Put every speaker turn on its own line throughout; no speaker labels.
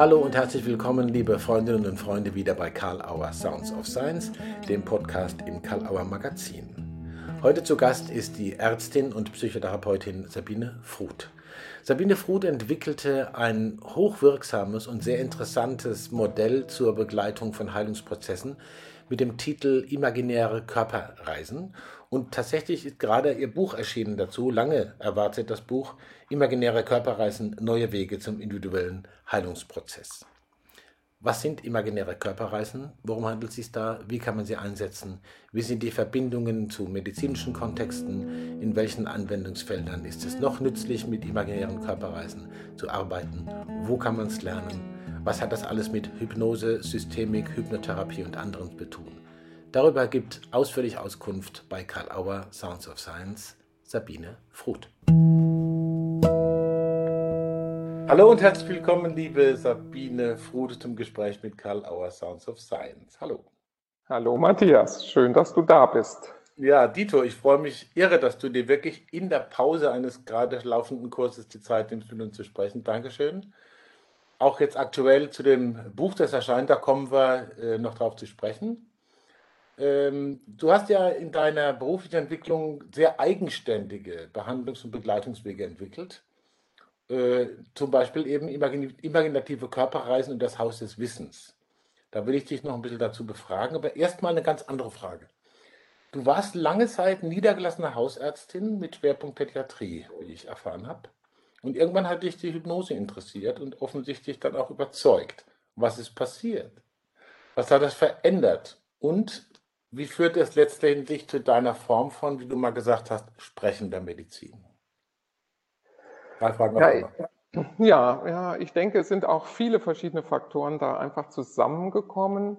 Hallo und herzlich willkommen, liebe Freundinnen und Freunde, wieder bei Karl Auer Sounds of Science, dem Podcast im Karl Auer Magazin. Heute zu Gast ist die Ärztin und Psychotherapeutin Sabine Fruth. Sabine Fruth entwickelte ein hochwirksames und sehr interessantes Modell zur Begleitung von Heilungsprozessen mit dem Titel Imaginäre Körperreisen. Und tatsächlich ist gerade ihr Buch erschienen dazu, lange erwartet das Buch Imaginäre Körperreisen, neue Wege zum individuellen Heilungsprozess. Was sind imaginäre Körperreisen? Worum handelt es sich da? Wie kann man sie einsetzen? Wie sind die Verbindungen zu medizinischen Kontexten? In welchen Anwendungsfeldern ist es noch nützlich, mit imaginären Körperreisen zu arbeiten? Wo kann man es lernen? Was hat das alles mit Hypnose, Systemik, Hypnotherapie und anderen zu tun? Darüber gibt ausführlich Auskunft bei Karl Auer Sounds of Science Sabine Fruth. Hallo und herzlich willkommen, liebe Sabine Frude, zum Gespräch mit Karl Auer Sounds of Science. Hallo.
Hallo Matthias, schön, dass du da bist.
Ja, Dito, ich freue mich irre, dass du dir wirklich in der Pause eines gerade laufenden Kurses die Zeit nimmst, mit uns zu sprechen. Dankeschön. Auch jetzt aktuell zu dem Buch, das erscheint, da kommen wir äh, noch drauf zu sprechen. Ähm, du hast ja in deiner beruflichen Entwicklung sehr eigenständige Behandlungs- und Begleitungswege entwickelt. Äh, zum Beispiel eben imaginative Körperreisen und das Haus des Wissens. Da will ich dich noch ein bisschen dazu befragen, aber erstmal eine ganz andere Frage. Du warst lange Zeit niedergelassene Hausärztin mit Schwerpunkt Pädiatrie, wie ich erfahren habe. Und irgendwann hat dich die Hypnose interessiert und offensichtlich dann auch überzeugt. Was ist passiert? Was hat das verändert? Und wie führt es letztendlich zu deiner Form von, wie du mal gesagt hast, sprechender Medizin?
Drei Fragen ja, ja, ja, ich denke, es sind auch viele verschiedene Faktoren da einfach zusammengekommen.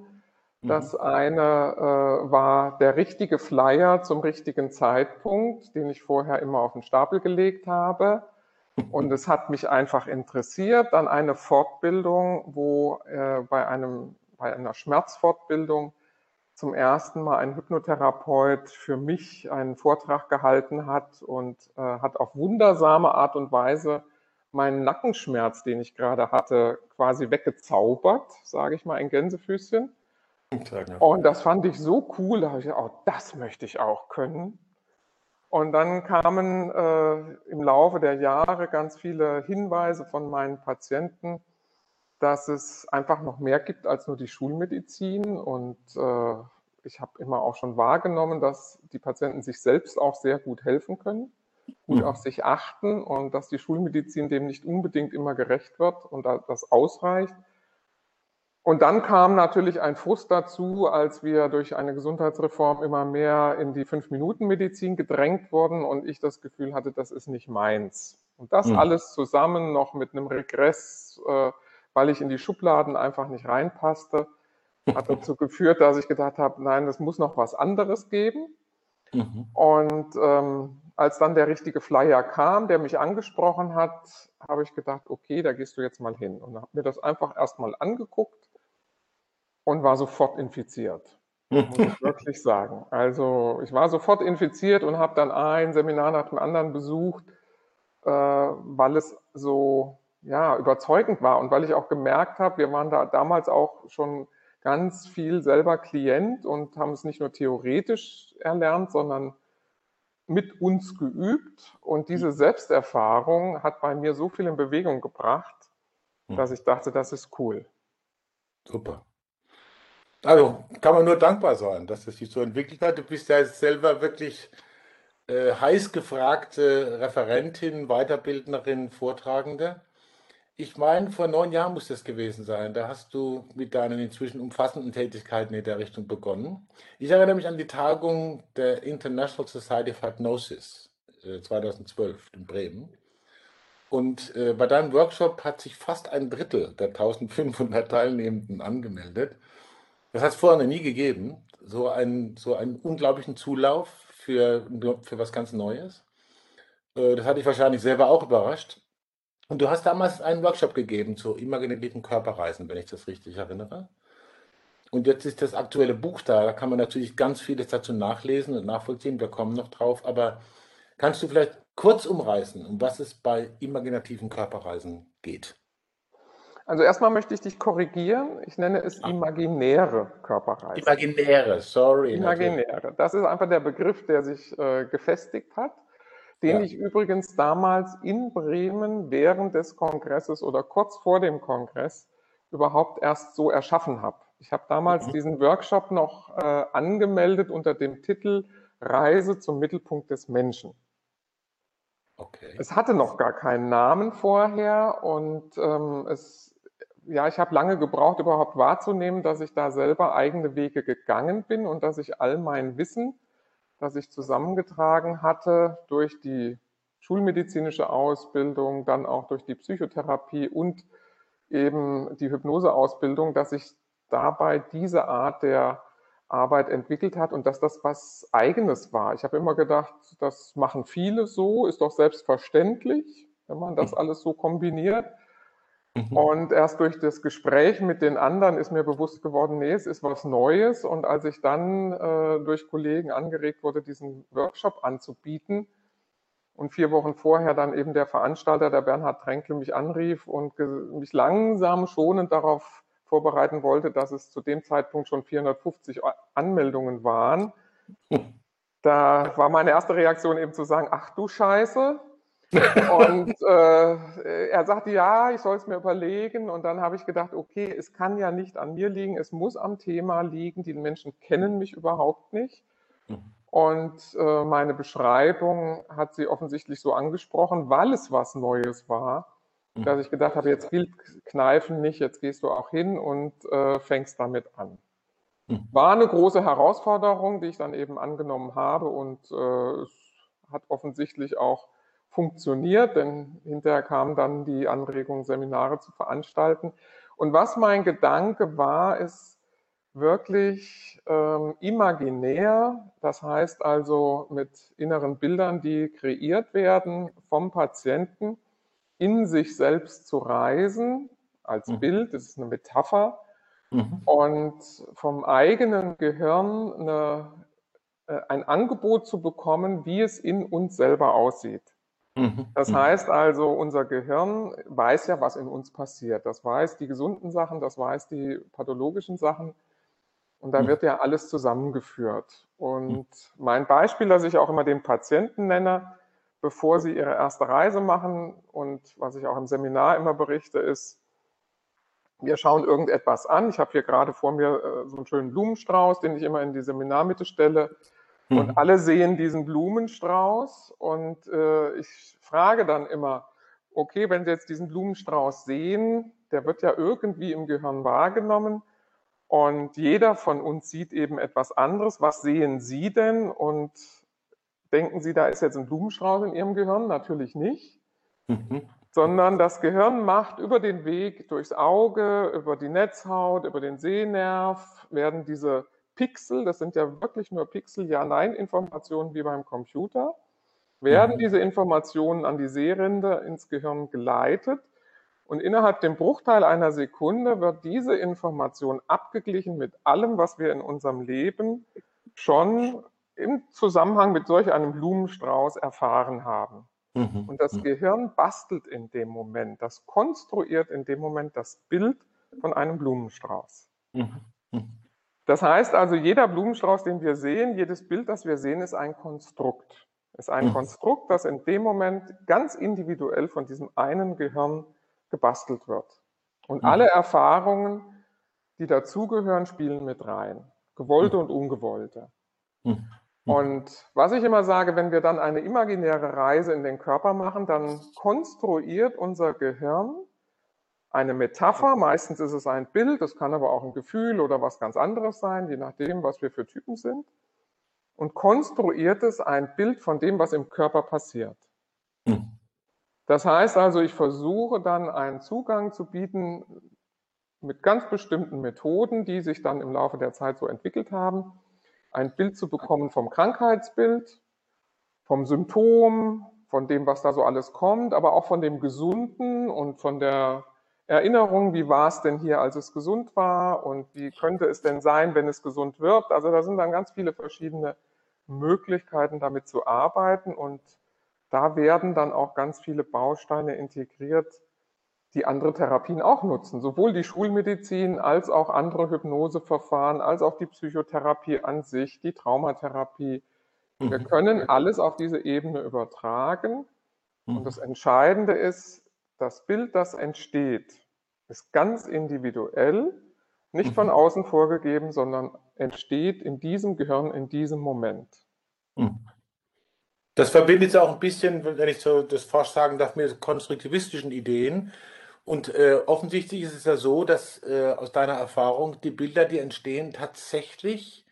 Das mhm. eine äh, war der richtige Flyer zum richtigen Zeitpunkt, den ich vorher immer auf den Stapel gelegt habe. Und es hat mich einfach interessiert. Dann eine Fortbildung, wo äh, bei, einem, bei einer Schmerzfortbildung zum ersten Mal ein Hypnotherapeut für mich einen Vortrag gehalten hat und äh, hat auf wundersame Art und Weise meinen Nackenschmerz, den ich gerade hatte, quasi weggezaubert, sage ich mal, ein Gänsefüßchen. Und das fand ich so cool, da habe ich gedacht, oh, das möchte ich auch können. Und dann kamen äh, im Laufe der Jahre ganz viele Hinweise von meinen Patienten, dass es einfach noch mehr gibt als nur die Schulmedizin. Und äh, ich habe immer auch schon wahrgenommen, dass die Patienten sich selbst auch sehr gut helfen können, gut mhm. auf sich achten und dass die Schulmedizin dem nicht unbedingt immer gerecht wird und das ausreicht. Und dann kam natürlich ein Frust dazu, als wir durch eine Gesundheitsreform immer mehr in die Fünf-Minuten-Medizin gedrängt wurden und ich das Gefühl hatte, das ist nicht meins. Und das mhm. alles zusammen noch mit einem Regress äh, weil ich in die Schubladen einfach nicht reinpasste, hat dazu geführt, dass ich gedacht habe, nein, es muss noch was anderes geben. Mhm. Und ähm, als dann der richtige Flyer kam, der mich angesprochen hat, habe ich gedacht, okay, da gehst du jetzt mal hin. Und habe mir das einfach erstmal angeguckt und war sofort infiziert. Muss ich wirklich sagen. Also ich war sofort infiziert und habe dann ein Seminar nach dem anderen besucht, äh, weil es so ja, überzeugend war und weil ich auch gemerkt habe, wir waren da damals auch schon ganz viel selber Klient und haben es nicht nur theoretisch erlernt, sondern mit uns geübt. Und diese Selbsterfahrung hat bei mir so viel in Bewegung gebracht, hm. dass ich dachte, das ist cool.
Super. Also kann man nur dankbar sein, dass es sich so entwickelt hat. Du bist ja selber wirklich äh, heiß gefragte Referentin, Weiterbildnerin, Vortragende. Ich meine, vor neun Jahren muss das gewesen sein. Da hast du mit deinen inzwischen umfassenden Tätigkeiten in der Richtung begonnen. Ich erinnere mich an die Tagung der International Society of Hypnosis äh, 2012 in Bremen. Und äh, bei deinem Workshop hat sich fast ein Drittel der 1500 Teilnehmenden angemeldet. Das hat es vorher noch nie gegeben. So, ein, so einen unglaublichen Zulauf für, für was ganz Neues. Äh, das hatte ich wahrscheinlich selber auch überrascht. Und du hast damals einen Workshop gegeben zu imaginativen Körperreisen, wenn ich das richtig erinnere. Und jetzt ist das aktuelle Buch da. Da kann man natürlich ganz vieles dazu nachlesen und nachvollziehen. Wir kommen noch drauf. Aber kannst du vielleicht kurz umreißen, um was es bei imaginativen Körperreisen geht?
Also erstmal möchte ich dich korrigieren. Ich nenne es imaginäre Körperreise.
Imaginäre, sorry.
Imaginäre. Natürlich. Das ist einfach der Begriff, der sich äh, gefestigt hat, den ja. ich übrigens damals in Bremen während des Kongresses oder kurz vor dem Kongress überhaupt erst so erschaffen habe. Ich habe damals mhm. diesen Workshop noch äh, angemeldet unter dem Titel Reise zum Mittelpunkt des Menschen. Okay. Es hatte noch gar keinen Namen vorher und ähm, es, ja, ich habe lange gebraucht, überhaupt wahrzunehmen, dass ich da selber eigene Wege gegangen bin und dass ich all mein Wissen, das ich zusammengetragen hatte durch die schulmedizinische Ausbildung, dann auch durch die Psychotherapie und eben die Hypnoseausbildung, dass ich dabei diese Art der Arbeit entwickelt hat und dass das was Eigenes war. Ich habe immer gedacht, das machen viele so, ist doch selbstverständlich, wenn man das mhm. alles so kombiniert. Mhm. Und erst durch das Gespräch mit den anderen ist mir bewusst geworden, nee, es ist was Neues. Und als ich dann äh, durch Kollegen angeregt wurde, diesen Workshop anzubieten und vier Wochen vorher dann eben der Veranstalter, der Bernhard Tränkle, mich anrief und mich langsam schonend darauf vorbereiten wollte, dass es zu dem Zeitpunkt schon 450 Anmeldungen waren. Da war meine erste Reaktion eben zu sagen, ach du Scheiße. Und äh, er sagte, ja, ich soll es mir überlegen. Und dann habe ich gedacht, okay, es kann ja nicht an mir liegen, es muss am Thema liegen. Die Menschen kennen mich überhaupt nicht. Mhm. Und äh, meine Beschreibung hat sie offensichtlich so angesprochen, weil es was Neues war dass ich gedacht habe, jetzt gilt Kneifen nicht, jetzt gehst du auch hin und äh, fängst damit an. Mhm. War eine große Herausforderung, die ich dann eben angenommen habe und äh, es hat offensichtlich auch funktioniert, denn hinterher kam dann die Anregung, Seminare zu veranstalten. Und was mein Gedanke war, ist wirklich ähm, imaginär, das heißt also mit inneren Bildern, die kreiert werden vom Patienten in sich selbst zu reisen, als mhm. Bild, das ist eine Metapher, mhm. und vom eigenen Gehirn eine, äh, ein Angebot zu bekommen, wie es in uns selber aussieht. Mhm. Das mhm. heißt also, unser Gehirn weiß ja, was in uns passiert. Das weiß die gesunden Sachen, das weiß die pathologischen Sachen. Und da mhm. wird ja alles zusammengeführt. Und mein Beispiel, das ich auch immer den Patienten nenne, bevor sie ihre erste Reise machen. Und was ich auch im Seminar immer berichte, ist, wir schauen irgendetwas an. Ich habe hier gerade vor mir äh, so einen schönen Blumenstrauß, den ich immer in die Seminarmitte stelle. Mhm. Und alle sehen diesen Blumenstrauß. Und äh, ich frage dann immer, okay, wenn Sie jetzt diesen Blumenstrauß sehen, der wird ja irgendwie im Gehirn wahrgenommen. Und jeder von uns sieht eben etwas anderes. Was sehen Sie denn? Und Denken Sie, da ist jetzt ein Blumenstrauß in Ihrem Gehirn? Natürlich nicht. Mhm. Sondern das Gehirn macht über den Weg durchs Auge, über die Netzhaut, über den Sehnerv, werden diese Pixel, das sind ja wirklich nur Pixel, Ja-Nein-Informationen wie beim Computer, werden mhm. diese Informationen an die Sehrinde ins Gehirn geleitet. Und innerhalb dem Bruchteil einer Sekunde wird diese Information abgeglichen mit allem, was wir in unserem Leben schon im Zusammenhang mit solch einem Blumenstrauß erfahren haben. Mhm. Und das mhm. Gehirn bastelt in dem Moment, das konstruiert in dem Moment das Bild von einem Blumenstrauß. Mhm. mhm. Das heißt also, jeder Blumenstrauß, den wir sehen, jedes Bild, das wir sehen, ist ein Konstrukt. Ist ein mhm. Konstrukt, das in dem Moment ganz individuell von diesem einen Gehirn gebastelt wird. Und mhm. alle Erfahrungen, die dazugehören, spielen mit rein. Gewollte und ungewollte. Mhm. Und was ich immer sage, wenn wir dann eine imaginäre Reise in den Körper machen, dann konstruiert unser Gehirn eine Metapher. Meistens ist es ein Bild, es kann aber auch ein Gefühl oder was ganz anderes sein, je nachdem, was wir für Typen sind. Und konstruiert es ein Bild von dem, was im Körper passiert. Mhm. Das heißt also, ich versuche dann einen Zugang zu bieten mit ganz bestimmten Methoden, die sich dann im Laufe der Zeit so entwickelt haben ein Bild zu bekommen vom Krankheitsbild, vom Symptom, von dem, was da so alles kommt, aber auch von dem Gesunden und von der Erinnerung, wie war es denn hier, als es gesund war und wie könnte es denn sein, wenn es gesund wird. Also da sind dann ganz viele verschiedene Möglichkeiten, damit zu arbeiten und da werden dann auch ganz viele Bausteine integriert, die andere Therapien auch nutzen, sowohl die Schulmedizin als auch andere Hypnoseverfahren, als auch die Psychotherapie an sich, die Traumatherapie. Wir mhm. können alles auf diese Ebene übertragen. Und mhm. das Entscheidende ist, das Bild, das entsteht, ist ganz individuell, nicht von mhm. außen vorgegeben, sondern entsteht in diesem Gehirn, in diesem Moment.
Das verbindet auch ein bisschen, wenn ich so das fast sagen darf, mit konstruktivistischen Ideen. Und äh, offensichtlich ist es ja so, dass äh, aus deiner Erfahrung die Bilder, die entstehen, tatsächlich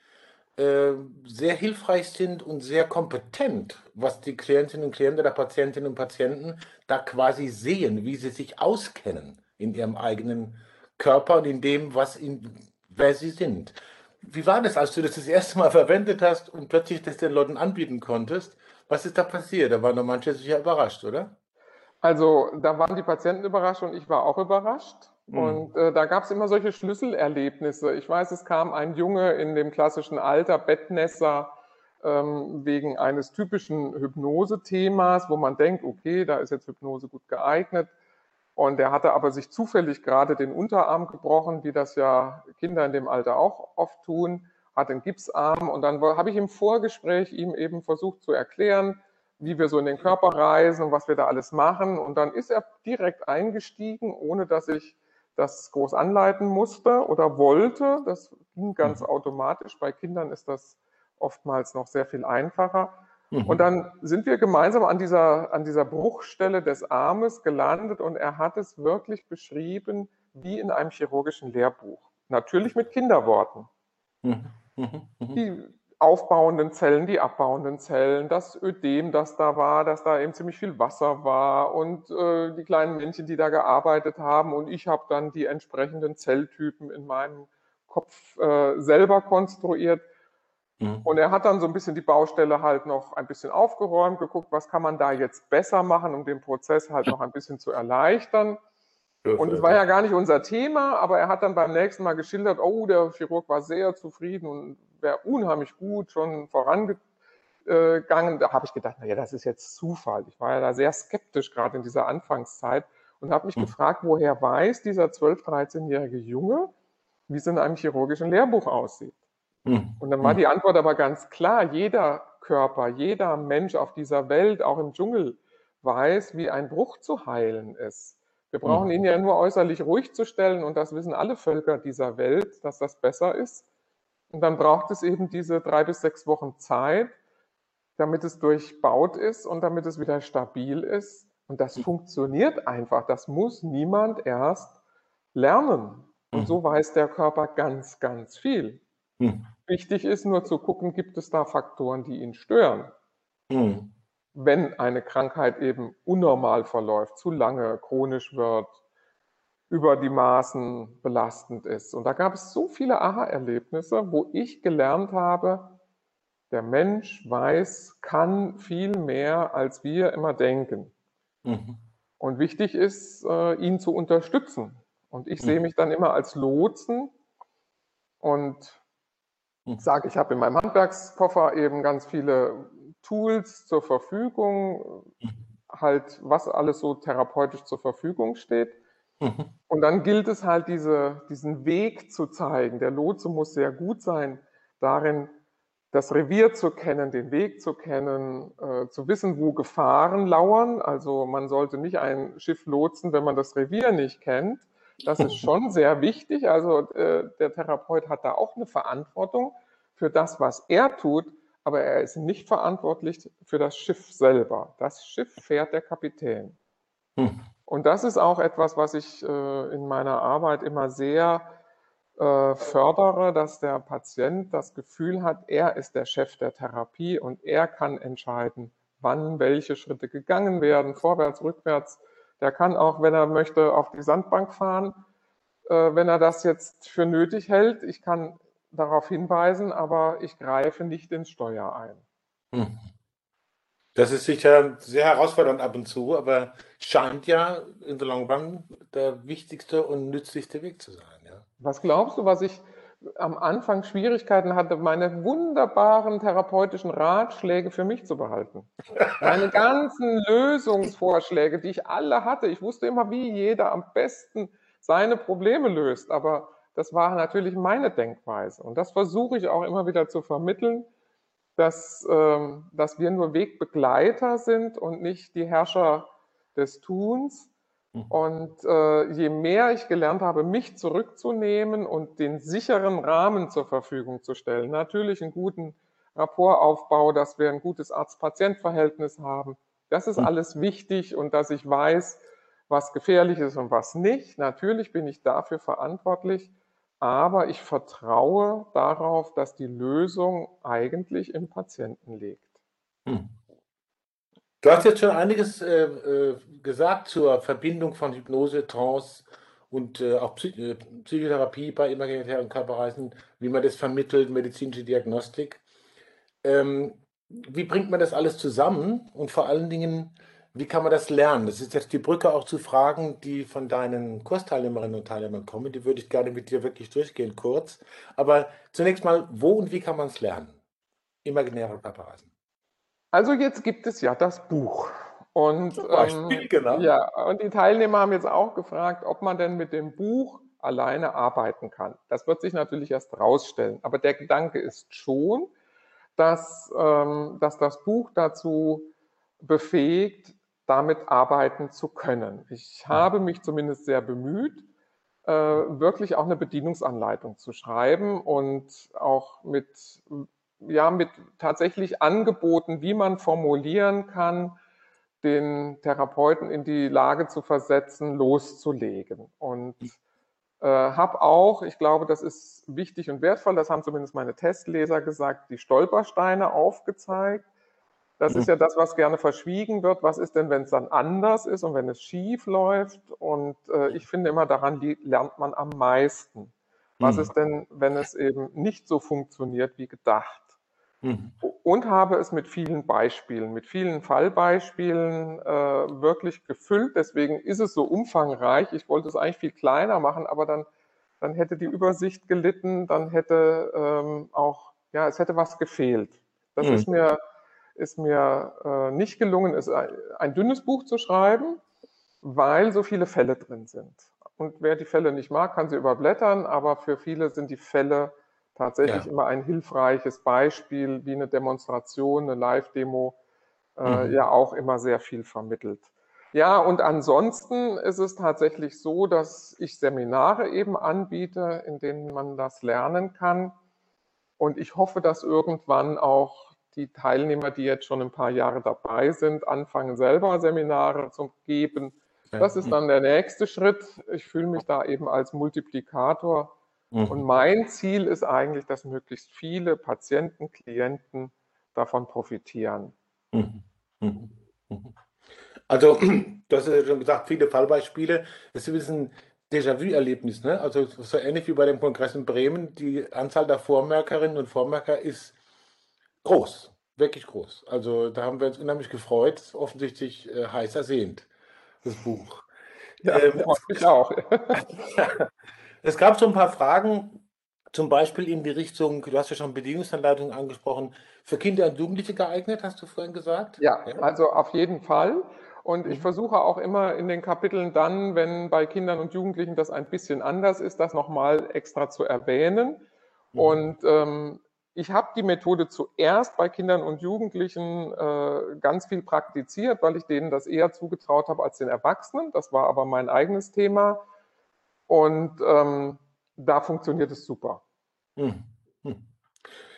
äh, sehr hilfreich sind und sehr kompetent, was die Klientinnen und Klienten oder Patientinnen und Patienten da quasi sehen, wie sie sich auskennen in ihrem eigenen Körper und in dem, was in, wer sie sind. Wie war das, als du das das erste Mal verwendet hast und plötzlich das den Leuten anbieten konntest? Was ist da passiert? Da waren doch manche sicher überrascht, oder?
Also da waren die Patienten überrascht und ich war auch überrascht. Mhm. Und äh, da gab es immer solche Schlüsselerlebnisse. Ich weiß, es kam ein Junge in dem klassischen Alter, Bettnässer, ähm, wegen eines typischen Hypnose-Themas, wo man denkt, okay, da ist jetzt Hypnose gut geeignet. Und der hatte aber sich zufällig gerade den Unterarm gebrochen, wie das ja Kinder in dem Alter auch oft tun, hat einen Gipsarm. Und dann habe ich im Vorgespräch ihm eben versucht zu erklären, wie wir so in den Körper reisen und was wir da alles machen. Und dann ist er direkt eingestiegen, ohne dass ich das groß anleiten musste oder wollte. Das ging ganz mhm. automatisch. Bei Kindern ist das oftmals noch sehr viel einfacher. Mhm. Und dann sind wir gemeinsam an dieser, an dieser Bruchstelle des Armes gelandet und er hat es wirklich beschrieben wie in einem chirurgischen Lehrbuch. Natürlich mit Kinderworten. Mhm. mhm. mhm. Die aufbauenden Zellen, die abbauenden Zellen, das Ödem, das da war, dass da eben ziemlich viel Wasser war und äh, die kleinen Männchen, die da gearbeitet haben. Und ich habe dann die entsprechenden Zelltypen in meinem Kopf äh, selber konstruiert. Mhm. Und er hat dann so ein bisschen die Baustelle halt noch ein bisschen aufgeräumt, geguckt, was kann man da jetzt besser machen, um den Prozess halt noch ein bisschen zu erleichtern. Und es war ja gar nicht unser Thema, aber er hat dann beim nächsten Mal geschildert, oh, der Chirurg war sehr zufrieden und wäre unheimlich gut schon vorangegangen. Da habe ich gedacht, naja, das ist jetzt Zufall. Ich war ja da sehr skeptisch, gerade in dieser Anfangszeit, und habe mich mhm. gefragt, woher weiß dieser 12-, 13-jährige Junge, wie es in einem chirurgischen Lehrbuch aussieht. Mhm. Und dann war hm. die Antwort aber ganz klar, jeder Körper, jeder Mensch auf dieser Welt, auch im Dschungel, weiß, wie ein Bruch zu heilen ist. Wir brauchen mhm. ihn ja nur äußerlich ruhig zu stellen und das wissen alle Völker dieser Welt, dass das besser ist. Und dann braucht es eben diese drei bis sechs Wochen Zeit, damit es durchbaut ist und damit es wieder stabil ist. Und das mhm. funktioniert einfach. Das muss niemand erst lernen. Und so weiß der Körper ganz, ganz viel. Mhm. Wichtig ist nur zu gucken, gibt es da Faktoren, die ihn stören. Mhm. Wenn eine Krankheit eben unnormal verläuft, zu lange, chronisch wird, über die Maßen belastend ist. Und da gab es so viele Aha-Erlebnisse, wo ich gelernt habe, der Mensch weiß, kann viel mehr, als wir immer denken. Mhm. Und wichtig ist, äh, ihn zu unterstützen. Und ich mhm. sehe mich dann immer als Lotsen und mhm. sage, ich habe in meinem Handwerkskoffer eben ganz viele Tools zur Verfügung, mhm. halt was alles so therapeutisch zur Verfügung steht. Mhm. Und dann gilt es halt, diese, diesen Weg zu zeigen. Der Lotse muss sehr gut sein darin, das Revier zu kennen, den Weg zu kennen, äh, zu wissen, wo Gefahren lauern. Also man sollte nicht ein Schiff lotsen, wenn man das Revier nicht kennt. Das ist schon sehr wichtig. Also äh, der Therapeut hat da auch eine Verantwortung für das, was er tut, aber er ist nicht verantwortlich für das Schiff selber. Das Schiff fährt der Kapitän. Hm. Und das ist auch etwas, was ich äh, in meiner Arbeit immer sehr äh, fördere, dass der Patient das Gefühl hat, er ist der Chef der Therapie und er kann entscheiden, wann welche Schritte gegangen werden, vorwärts, rückwärts. Der kann auch, wenn er möchte, auf die Sandbank fahren, äh, wenn er das jetzt für nötig hält. Ich kann darauf hinweisen, aber ich greife nicht ins Steuer ein. Hm.
Das ist sicher sehr herausfordernd ab und zu, aber scheint ja in the long run der wichtigste und nützlichste Weg zu sein. Ja.
Was glaubst du, was ich am Anfang Schwierigkeiten hatte, meine wunderbaren therapeutischen Ratschläge für mich zu behalten. Meine ganzen Lösungsvorschläge, die ich alle hatte. Ich wusste immer, wie jeder am besten seine Probleme löst. Aber das war natürlich meine Denkweise. Und das versuche ich auch immer wieder zu vermitteln, dass, ähm, dass wir nur Wegbegleiter sind und nicht die Herrscher des Tuns. Mhm. Und äh, je mehr ich gelernt habe, mich zurückzunehmen und den sicheren Rahmen zur Verfügung zu stellen, natürlich einen guten Rapportaufbau, dass wir ein gutes Arzt-Patient-Verhältnis haben, das ist mhm. alles wichtig und dass ich weiß, was gefährlich ist und was nicht. Natürlich bin ich dafür verantwortlich, aber ich vertraue darauf, dass die Lösung eigentlich im Patienten liegt. Hm.
Du hast jetzt schon einiges äh, äh, gesagt zur Verbindung von Hypnose, Trance und äh, auch Psych äh, Psychotherapie bei imaginären Körperreisen, wie man das vermittelt, medizinische Diagnostik. Ähm, wie bringt man das alles zusammen und vor allen Dingen, wie kann man das lernen? Das ist jetzt die Brücke auch zu Fragen, die von deinen Kursteilnehmerinnen und Teilnehmern kommen. Die würde ich gerne mit dir wirklich durchgehen, kurz. Aber zunächst mal, wo und wie kann man es lernen? Imaginäre Körperreisen.
Also jetzt gibt es ja das Buch. Und,
Beispiel,
ähm, genau. Ja, und die Teilnehmer haben jetzt auch gefragt, ob man denn mit dem Buch alleine arbeiten kann. Das wird sich natürlich erst rausstellen. Aber der Gedanke ist schon, dass, ähm, dass das Buch dazu befähigt, damit arbeiten zu können. Ich habe mich zumindest sehr bemüht, äh, wirklich auch eine Bedienungsanleitung zu schreiben und auch mit ja, mit tatsächlich Angeboten, wie man formulieren kann, den Therapeuten in die Lage zu versetzen, loszulegen. Und äh, habe auch, ich glaube, das ist wichtig und wertvoll, das haben zumindest meine Testleser gesagt, die Stolpersteine aufgezeigt. Das ist mhm. ja das, was gerne verschwiegen wird. Was ist denn, wenn es dann anders ist und wenn es schief läuft? Und äh, ich finde immer, daran lernt man am meisten. Was mhm. ist denn, wenn es eben nicht so funktioniert wie gedacht? Mhm. Und habe es mit vielen Beispielen, mit vielen Fallbeispielen äh, wirklich gefüllt. Deswegen ist es so umfangreich. Ich wollte es eigentlich viel kleiner machen, aber dann, dann hätte die Übersicht gelitten, dann hätte ähm, auch, ja, es hätte was gefehlt. Das mhm. ist mir, ist mir äh, nicht gelungen, es ein, ein dünnes Buch zu schreiben, weil so viele Fälle drin sind. Und wer die Fälle nicht mag, kann sie überblättern, aber für viele sind die Fälle tatsächlich ja. immer ein hilfreiches Beispiel, wie eine Demonstration, eine Live-Demo, äh, mhm. ja auch immer sehr viel vermittelt. Ja, und ansonsten ist es tatsächlich so, dass ich Seminare eben anbiete, in denen man das lernen kann. Und ich hoffe, dass irgendwann auch die Teilnehmer, die jetzt schon ein paar Jahre dabei sind, anfangen selber Seminare zu geben. Das ist dann der nächste Schritt. Ich fühle mich da eben als Multiplikator Mhm. Und mein Ziel ist eigentlich, dass möglichst viele Patienten, Klienten davon profitieren. Mhm.
Mhm. mhm. Also, du hast ja schon gesagt, viele Fallbeispiele. Das ist ein Déjà-vu-Erlebnis, ne? Also so ähnlich wie bei dem Kongress in Bremen. Die Anzahl der Vormerkerinnen und Vormerker ist groß, wirklich groß. Also da haben wir uns unheimlich gefreut, offensichtlich äh, heiß ersehnt, das Buch.
Ja, ähm, ich auch.
Es gab so ein paar Fragen, zum Beispiel in die Richtung, du hast ja schon Bedienungsanleitungen angesprochen, für Kinder und Jugendliche geeignet, hast du vorhin gesagt?
Ja, ja. also auf jeden Fall. Und ich mhm. versuche auch immer in den Kapiteln dann, wenn bei Kindern und Jugendlichen das ein bisschen anders ist, das nochmal extra zu erwähnen. Mhm. Und ähm, ich habe die Methode zuerst bei Kindern und Jugendlichen äh, ganz viel praktiziert, weil ich denen das eher zugetraut habe als den Erwachsenen. Das war aber mein eigenes Thema. Und ähm, da funktioniert es super. Hm.
Hm.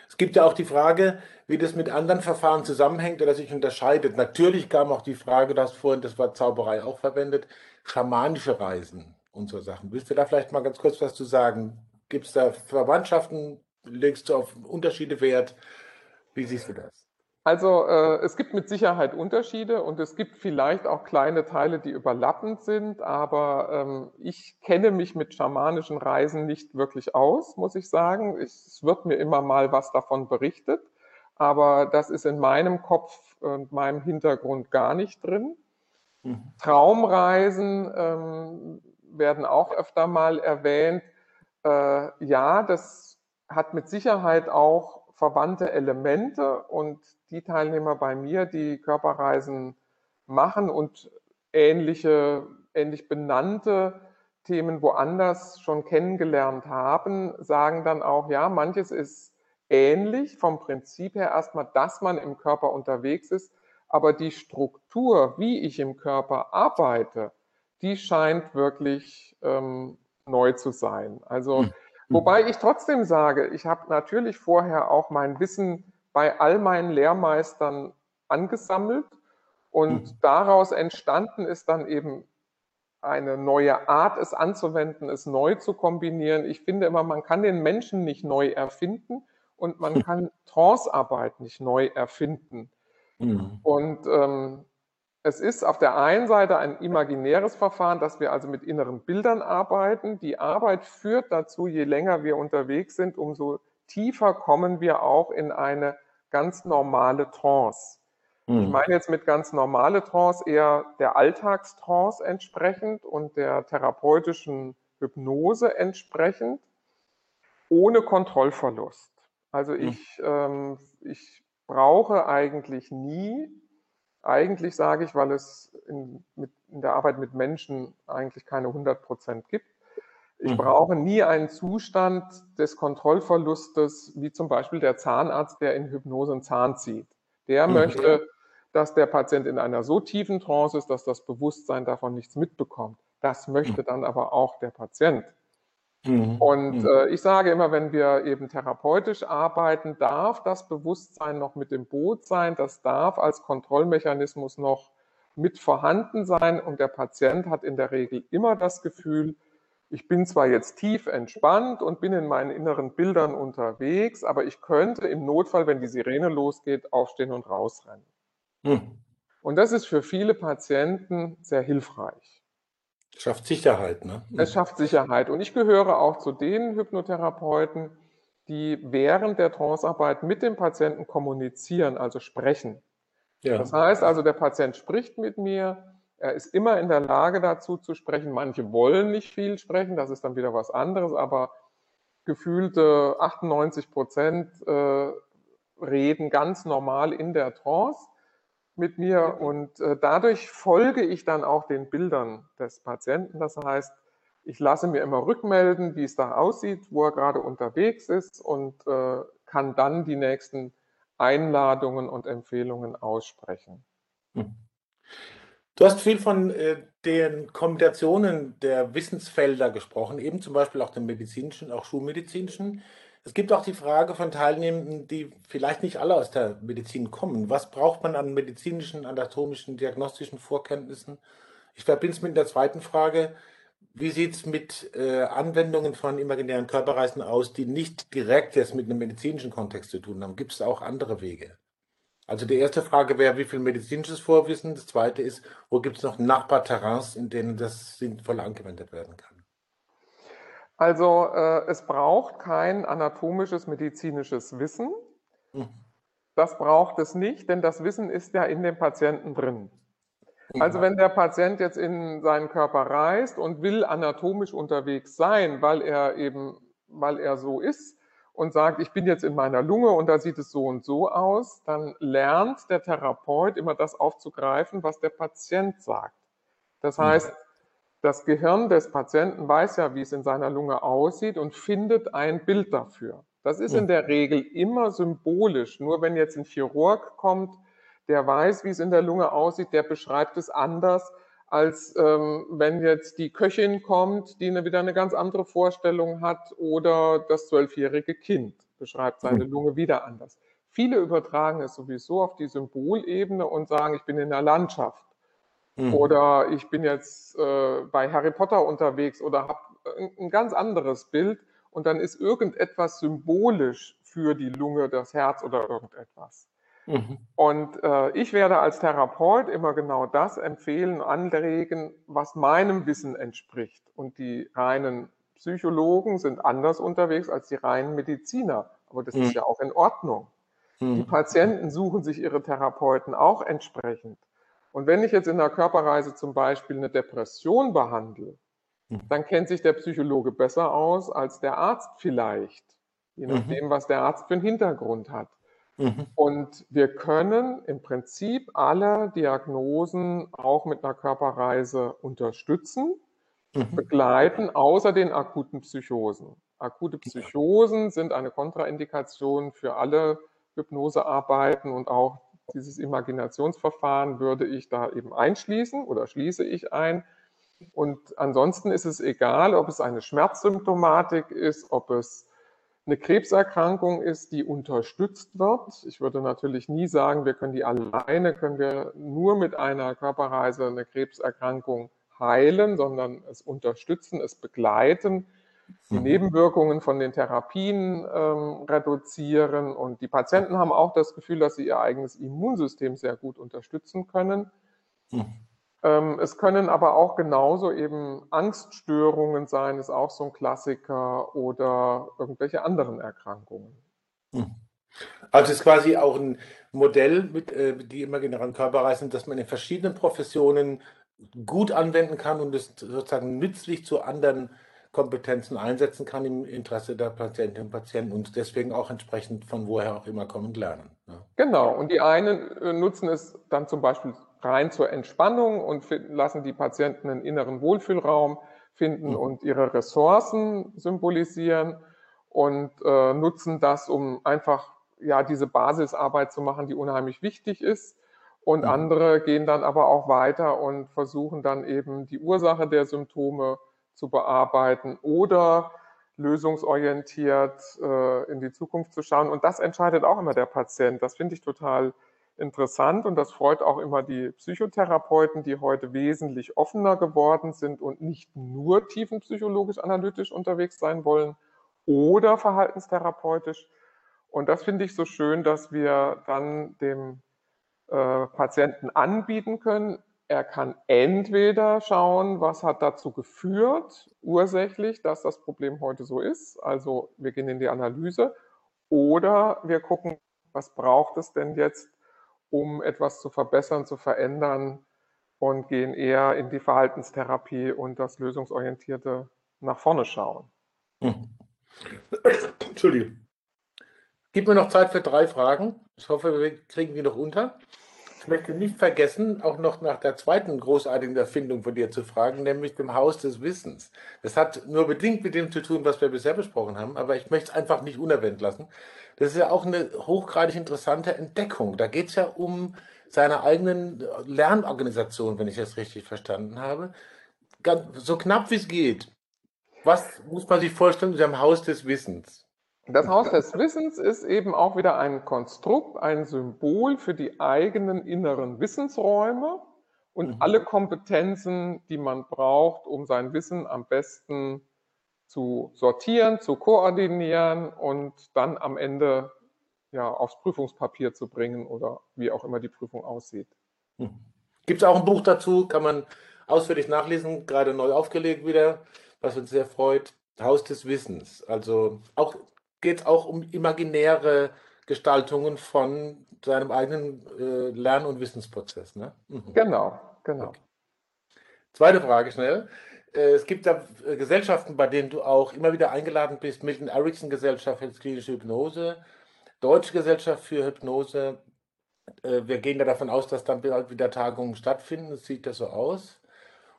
Es gibt ja auch die Frage, wie das mit anderen Verfahren zusammenhängt oder sich unterscheidet. Natürlich kam auch die Frage, du hast vorhin das Wort Zauberei auch verwendet, schamanische Reisen und so Sachen. Willst du da vielleicht mal ganz kurz was zu sagen? Gibt es da Verwandtschaften? Legst du auf Unterschiede Wert? Wie siehst du das?
Also äh, es gibt mit Sicherheit Unterschiede und es gibt vielleicht auch kleine Teile, die überlappend sind, aber ähm, ich kenne mich mit schamanischen Reisen nicht wirklich aus, muss ich sagen. Ich, es wird mir immer mal was davon berichtet, aber das ist in meinem Kopf und meinem Hintergrund gar nicht drin. Mhm. Traumreisen ähm, werden auch öfter mal erwähnt. Äh, ja, das hat mit Sicherheit auch verwandte Elemente und die Teilnehmer bei mir, die Körperreisen machen und ähnliche, ähnlich benannte Themen woanders schon kennengelernt haben, sagen dann auch, ja, manches ist ähnlich vom Prinzip her erstmal, dass man im Körper unterwegs ist, aber die Struktur, wie ich im Körper arbeite, die scheint wirklich ähm, neu zu sein. Also, mhm. Wobei ich trotzdem sage, ich habe natürlich vorher auch mein Wissen bei all meinen Lehrmeistern angesammelt und mhm. daraus entstanden ist dann eben eine neue Art, es anzuwenden, es neu zu kombinieren. Ich finde immer, man kann den Menschen nicht neu erfinden und man kann Trancearbeit nicht neu erfinden. Mhm. Und ähm, es ist auf der einen Seite ein imaginäres Verfahren, dass wir also mit inneren Bildern arbeiten. Die Arbeit führt dazu, je länger wir unterwegs sind, umso tiefer kommen wir auch in eine ganz normale Trance. Ich mhm. meine jetzt mit ganz normale Trance eher der Alltagstrance entsprechend und der therapeutischen Hypnose entsprechend, ohne Kontrollverlust. Also mhm. ich, ähm, ich brauche eigentlich nie, eigentlich sage ich, weil es in, mit, in der Arbeit mit Menschen eigentlich keine 100 Prozent gibt, ich mhm. brauche nie einen Zustand des Kontrollverlustes, wie zum Beispiel der Zahnarzt, der in Hypnose einen Zahn zieht. Der mhm. möchte, dass der Patient in einer so tiefen Trance ist, dass das Bewusstsein davon nichts mitbekommt. Das möchte mhm. dann aber auch der Patient. Mhm. Und mhm. äh, ich sage immer, wenn wir eben therapeutisch arbeiten, darf das Bewusstsein noch mit dem Boot sein, das darf als Kontrollmechanismus noch mit vorhanden sein und der Patient hat in der Regel immer das Gefühl, ich bin zwar jetzt tief entspannt und bin in meinen inneren Bildern unterwegs, aber ich könnte im Notfall, wenn die Sirene losgeht, aufstehen und rausrennen. Hm. Und das ist für viele Patienten sehr hilfreich.
Schafft Sicherheit, ne?
Es schafft Sicherheit. Und ich gehöre auch zu den Hypnotherapeuten, die während der Trancearbeit mit dem Patienten kommunizieren, also sprechen. Ja. Das heißt also, der Patient spricht mit mir, er ist immer in der Lage dazu zu sprechen. Manche wollen nicht viel sprechen, das ist dann wieder was anderes, aber gefühlte 98 Prozent äh, reden ganz normal in der Trance mit mir und äh, dadurch folge ich dann auch den Bildern des Patienten. Das heißt, ich lasse mir immer rückmelden, wie es da aussieht, wo er gerade unterwegs ist und äh, kann dann die nächsten Einladungen und Empfehlungen aussprechen. Hm.
Du hast viel von äh, den Kombinationen der Wissensfelder gesprochen, eben zum Beispiel auch dem medizinischen, auch schulmedizinischen. Es gibt auch die Frage von Teilnehmenden, die vielleicht nicht alle aus der Medizin kommen. Was braucht man an medizinischen, anatomischen, diagnostischen Vorkenntnissen? Ich verbinde es mit der zweiten Frage. Wie sieht es mit äh, Anwendungen von imaginären Körperreisen aus, die nicht direkt jetzt mit einem medizinischen Kontext zu tun haben? Gibt es auch andere Wege? Also die erste Frage wäre, wie viel medizinisches Vorwissen? Das zweite ist, wo gibt es noch Nachbarterrains, in denen das sinnvoll angewendet werden kann?
Also äh, es braucht kein anatomisches, medizinisches Wissen. Mhm. Das braucht es nicht, denn das Wissen ist ja in dem Patienten drin. Also wenn der Patient jetzt in seinen Körper reist und will anatomisch unterwegs sein, weil er eben, weil er so ist, und sagt, ich bin jetzt in meiner Lunge und da sieht es so und so aus, dann lernt der Therapeut immer das aufzugreifen, was der Patient sagt. Das mhm. Das Gehirn des Patienten weiß ja, wie es in seiner Lunge aussieht und findet ein Bild dafür. Das ist in der Regel immer symbolisch. Nur wenn jetzt ein Chirurg kommt, der weiß, wie es in der Lunge aussieht, der beschreibt es anders, als ähm, wenn jetzt die Köchin kommt, die eine, wieder eine ganz andere Vorstellung hat oder das zwölfjährige Kind beschreibt seine. Lunge wieder anders. Viele übertragen es sowieso auf die Symbolebene und sagen, ich bin in der Landschaft mhm. oder ich bin jetzt äh, bei Harry Potter unterwegs oder habe ein, ein ganz anderes Bild und dann ist irgendetwas symbolisch für die Lunge, das Herz oder irgendetwas. Mhm. Und äh, ich werde als Therapeut immer genau das empfehlen, anregen, was meinem Wissen entspricht. Und die reinen Psychologen sind anders unterwegs als die reinen Mediziner. Aber das mhm. ist ja auch in Ordnung. Mhm. Die Patienten suchen sich ihre Therapeuten auch entsprechend. Und wenn ich jetzt in der Körperreise zum Beispiel eine Depression behandle, mhm. dann kennt sich der Psychologe besser aus als der Arzt vielleicht. je mhm. nachdem, was der Arzt für einen Hintergrund hat. Mhm. Und wir können im Prinzip alle Diagnosen auch mit einer Körperreise unterstützen, mhm. begleiten, außer den akuten Psychosen. Akute Psychosen sind eine Kontraindikation für alle Hypnosearbeiten und auch dieses Imaginationsverfahren würde ich da eben einschließen oder schließe ich ein. Und ansonsten ist es egal, ob es eine Schmerzsymptomatik ist, ob es eine Krebserkrankung ist, die unterstützt wird. Ich würde natürlich nie sagen, wir können die alleine, können wir nur mit einer Körperreise eine Krebserkrankung heilen, sondern es unterstützen, es begleiten, die mhm. Nebenwirkungen von den Therapien ähm, reduzieren. Und die Patienten haben auch das Gefühl, dass sie ihr eigenes Immunsystem sehr gut unterstützen können. Mhm. Ähm, es können aber auch genauso eben Angststörungen sein, ist auch so ein Klassiker, oder irgendwelche anderen Erkrankungen.
Hm. Also es ist quasi auch ein Modell, mit, äh, die imaginären Körperreisen, dass man in verschiedenen Professionen gut anwenden kann und es sozusagen nützlich zu anderen Kompetenzen einsetzen kann im Interesse der Patientinnen und Patienten und deswegen auch entsprechend von woher auch immer kommen lernen.
Ja. Genau, und die einen äh, nutzen es dann zum Beispiel rein zur Entspannung und lassen die Patienten einen inneren Wohlfühlraum finden mhm. und ihre Ressourcen symbolisieren und äh, nutzen das, um einfach ja diese Basisarbeit zu machen, die unheimlich wichtig ist. Und mhm. andere gehen dann aber auch weiter und versuchen dann eben die Ursache der Symptome zu bearbeiten oder lösungsorientiert äh, in die Zukunft zu schauen. Und das entscheidet auch immer der Patient. Das finde ich total interessant und das freut auch immer die Psychotherapeuten, die heute wesentlich offener geworden sind und nicht nur tiefenpsychologisch analytisch unterwegs sein wollen oder verhaltenstherapeutisch. Und das finde ich so schön, dass wir dann dem äh, Patienten anbieten können. Er kann entweder schauen, was hat dazu geführt, ursächlich, dass das Problem heute so ist. Also wir gehen in die Analyse. Oder wir gucken, was braucht es denn jetzt, um etwas zu verbessern, zu verändern und gehen eher in die Verhaltenstherapie und das Lösungsorientierte nach vorne schauen. Hm.
Entschuldigung. Gib mir noch Zeit für drei Fragen. Ich hoffe, wir kriegen die noch unter. Ich möchte nicht vergessen, auch noch nach der zweiten großartigen Erfindung von dir zu fragen, nämlich dem Haus des Wissens. Das hat nur bedingt mit dem zu tun, was wir bisher besprochen haben, aber ich möchte es einfach nicht unerwähnt lassen. Das ist ja auch eine hochgradig interessante Entdeckung. Da geht es ja um seine eigenen Lernorganisation, wenn ich das richtig verstanden habe. Ganz, so knapp wie es geht. Was muss man sich vorstellen mit dem Haus des Wissens?
Das Haus des Wissens ist eben auch wieder ein Konstrukt, ein Symbol für die eigenen inneren Wissensräume und mhm. alle Kompetenzen, die man braucht, um sein Wissen am besten zu sortieren, zu koordinieren und dann am Ende ja, aufs Prüfungspapier zu bringen oder wie auch immer die Prüfung aussieht.
Mhm. Gibt es auch ein Buch dazu, kann man ausführlich nachlesen, gerade neu aufgelegt wieder, was uns sehr freut. Haus des Wissens. Also auch geht es auch um imaginäre Gestaltungen von seinem eigenen äh, Lern- und Wissensprozess. Ne?
Mhm. Genau, genau. Okay.
Zweite Frage schnell. Äh, es gibt da äh, Gesellschaften, bei denen du auch immer wieder eingeladen bist. Milton Erickson Gesellschaft für klinische Hypnose, Deutsche Gesellschaft für Hypnose. Äh, wir gehen da davon aus, dass dann bald wieder Tagungen stattfinden. Das sieht ja so aus.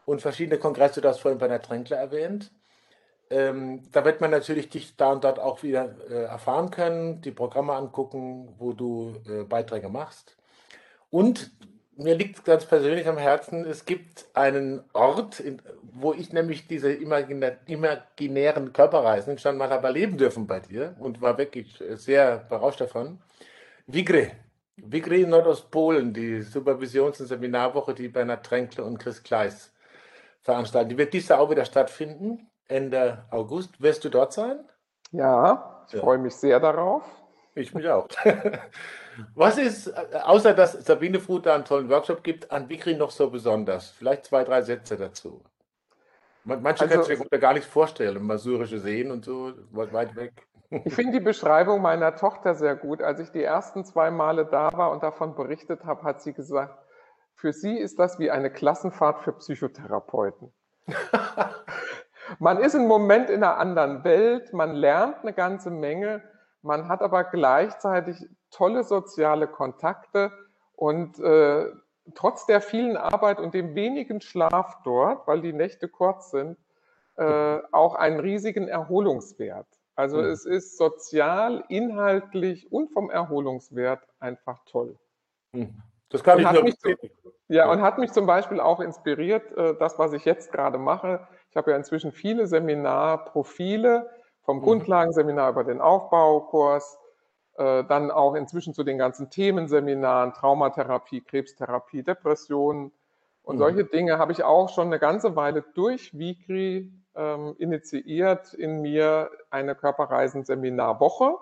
Und verschiedene Kongresse, du hast vorhin bei der Tränkler erwähnt. Ähm, da wird man natürlich dich da und dort auch wieder äh, erfahren können, die Programme angucken, wo du äh, Beiträge machst. Und mir liegt ganz persönlich am Herzen, es gibt einen Ort, in, wo ich nämlich diese imaginä imaginären Körperreisen schon mal habe erleben dürfen bei dir und war wirklich sehr berauscht davon. Vigre. Vigre in Nordostpolen, die Supervisions- und Seminarwoche, die Bernhard Tränkle und Chris Kleis veranstalten. Die wird dieses Jahr auch wieder stattfinden. Ende August. Wirst du dort sein?
Ja, ich ja. freue mich sehr darauf.
Ich mich auch. Was ist, äh, außer dass Sabine Fruth da einen tollen Workshop gibt, an Wikri noch so besonders? Vielleicht zwei, drei Sätze dazu. Manche also, können sich ja gar nichts vorstellen, masurische Seen und so, weit weg.
Ich finde die Beschreibung meiner Tochter sehr gut. Als ich die ersten zwei Male da war und davon berichtet habe, hat sie gesagt, für sie ist das wie eine Klassenfahrt für Psychotherapeuten. man ist im Moment in einer anderen Welt, man lernt eine ganze Menge, man hat aber gleichzeitig tolle soziale Kontakte und äh, trotz der vielen Arbeit und dem wenigen Schlaf dort, weil die Nächte kurz sind, äh, auch einen riesigen Erholungswert. Also mhm. es ist sozial, inhaltlich und vom Erholungswert einfach toll.
Mhm. Das kann und ich nur
Ja, und hat mich zum Beispiel auch inspiriert, äh, das, was ich jetzt gerade mache. Ich habe ja inzwischen viele Seminarprofile, vom mhm. Grundlagenseminar über den Aufbaukurs, äh, dann auch inzwischen zu den ganzen Themenseminaren, Traumatherapie, Krebstherapie, Depressionen und mhm. solche Dinge habe ich auch schon eine ganze Weile durch Vigri ähm, initiiert in mir eine Körperreisenseminarwoche,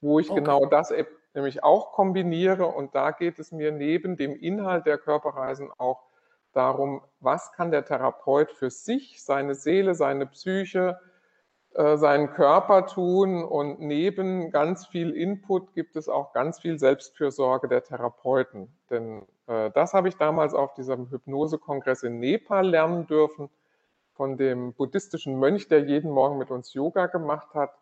wo ich okay. genau das nämlich auch kombiniere. Und da geht es mir neben dem Inhalt der Körperreisen auch darum, was kann der Therapeut für sich, seine Seele, seine Psyche, äh, seinen Körper tun. Und neben ganz viel Input gibt es auch ganz viel Selbstfürsorge der Therapeuten. Denn äh, das habe ich damals auf diesem Hypnosekongress in Nepal lernen dürfen von dem buddhistischen Mönch, der jeden Morgen mit uns Yoga gemacht hat,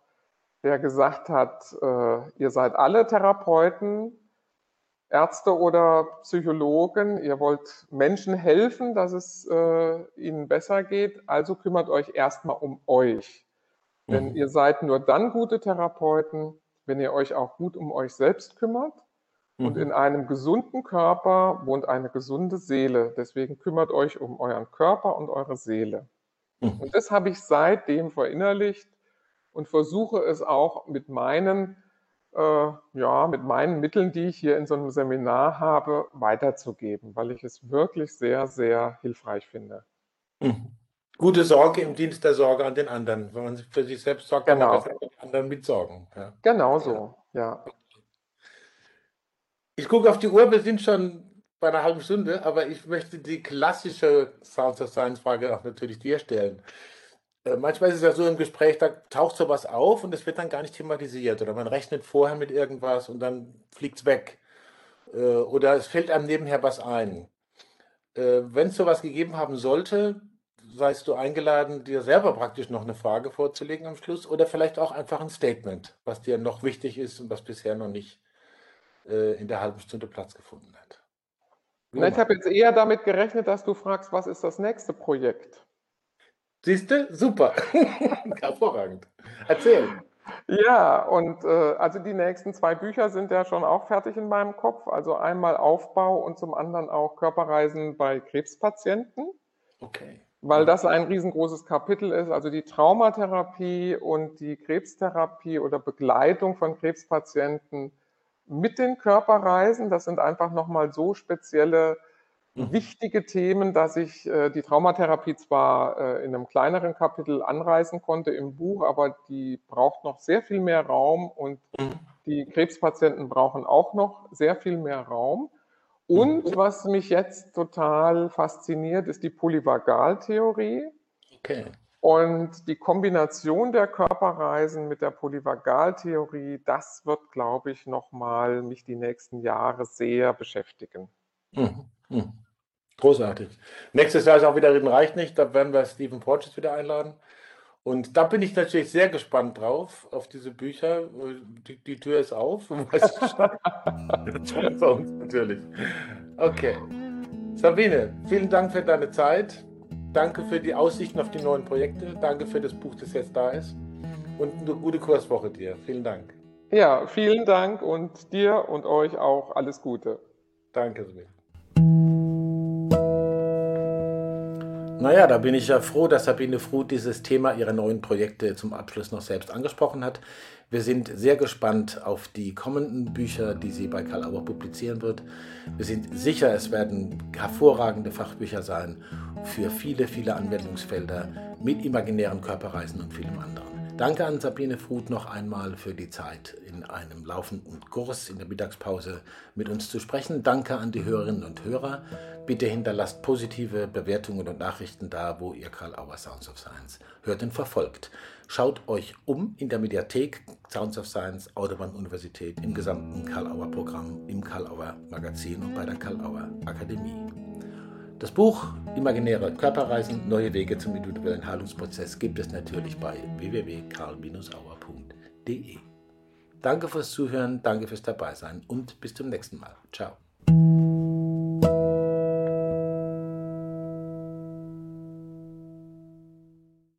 der gesagt hat, äh, ihr seid alle Therapeuten, Ärzte oder Psychologen, ihr wollt Menschen helfen, dass es äh, ihnen besser geht, also kümmert euch erstmal um euch. Mhm. Denn ihr seid nur dann gute Therapeuten, wenn ihr euch auch gut um euch selbst kümmert. Mhm. Und in einem gesunden Körper wohnt eine gesunde Seele. Deswegen kümmert euch um euren Körper und eure Seele. Mhm. Und das habe ich seitdem verinnerlicht und versuche es auch mit meinen, äh, ja, mit meinen Mitteln, die ich hier in so einem Seminar habe, weiterzugeben, weil ich es wirklich sehr, sehr hilfreich finde.
Mhm. Gute Sorge im Dienst der Sorge an den anderen. Wenn man für sich selbst sorgt,
genau. kann man
genau. den anderen mitsorgen.
Ja. Genau so, ja.
Ich gucke auf die Uhr, wir sind schon bei einer halben Stunde, aber ich möchte die klassische Sounds of Science Frage auch natürlich dir stellen. Äh, manchmal ist es ja so im Gespräch, da taucht sowas auf und es wird dann gar nicht thematisiert oder man rechnet vorher mit irgendwas und dann fliegt es weg. Äh, oder es fällt einem nebenher was ein. Äh, Wenn es sowas gegeben haben sollte, seist du eingeladen, dir selber praktisch noch eine Frage vorzulegen am Schluss oder vielleicht auch einfach ein Statement, was dir noch wichtig ist und was bisher noch nicht in der halben Stunde Platz gefunden hat.
Na, ich habe jetzt eher damit gerechnet, dass du fragst, was ist das nächste Projekt?
Siehst du? Super. Hervorragend. Erzähl.
Ja, und äh, also die nächsten zwei Bücher sind ja schon auch fertig in meinem Kopf. Also einmal Aufbau und zum anderen auch Körperreisen bei Krebspatienten.
Okay.
Weil das ein riesengroßes Kapitel ist. Also die Traumatherapie und die Krebstherapie oder Begleitung von Krebspatienten mit den Körperreisen. Das sind einfach nochmal so spezielle. Wichtige Themen, dass ich äh, die Traumatherapie zwar äh, in einem kleineren Kapitel anreißen konnte im Buch, aber die braucht noch sehr viel mehr Raum und mhm. die Krebspatienten brauchen auch noch sehr viel mehr Raum. Und mhm. was mich jetzt total fasziniert, ist die Polyvagaltheorie. Okay. Und die Kombination der Körperreisen mit der Polyvagaltheorie, das wird, glaube ich, nochmal mich die nächsten Jahre sehr beschäftigen.
Mhm. Mhm. Großartig. Nächstes Jahr ist auch wieder Reden reicht nicht. Da werden wir Stephen Porges wieder einladen. Und da bin ich natürlich sehr gespannt drauf, auf diese Bücher. Die, die Tür ist auf. bei uns natürlich. Okay. Sabine, vielen Dank für deine Zeit. Danke für die Aussichten auf die neuen Projekte. Danke für das Buch, das jetzt da ist. Und eine gute Kurswoche dir. Vielen Dank.
Ja, vielen Dank und dir und euch auch alles Gute.
Danke, Sabine. Naja, da bin ich ja froh, dass Sabine Fruth dieses Thema ihrer neuen Projekte zum Abschluss noch selbst angesprochen hat. Wir sind sehr gespannt auf die kommenden Bücher, die sie bei Karl Auer publizieren wird. Wir sind sicher, es werden hervorragende Fachbücher sein für viele, viele Anwendungsfelder mit imaginären Körperreisen und vielem anderen. Danke an Sabine Fruth noch einmal für die Zeit, in einem laufenden Kurs in der Mittagspause mit uns zu sprechen. Danke an die Hörerinnen und Hörer. Bitte hinterlasst positive Bewertungen und Nachrichten da, wo ihr Karl Auer Sounds of Science hört und verfolgt. Schaut euch um in der Mediathek Sounds of Science, Autobahn Universität, im gesamten Karl Auer Programm, im Karl Auer Magazin und bei der Karl Auer Akademie. Das Buch Imaginäre Körperreisen, neue Wege zum individuellen Heilungsprozess gibt es natürlich bei www.karl-auer.de. Danke fürs Zuhören, danke fürs Dabeisein und bis zum nächsten Mal. Ciao.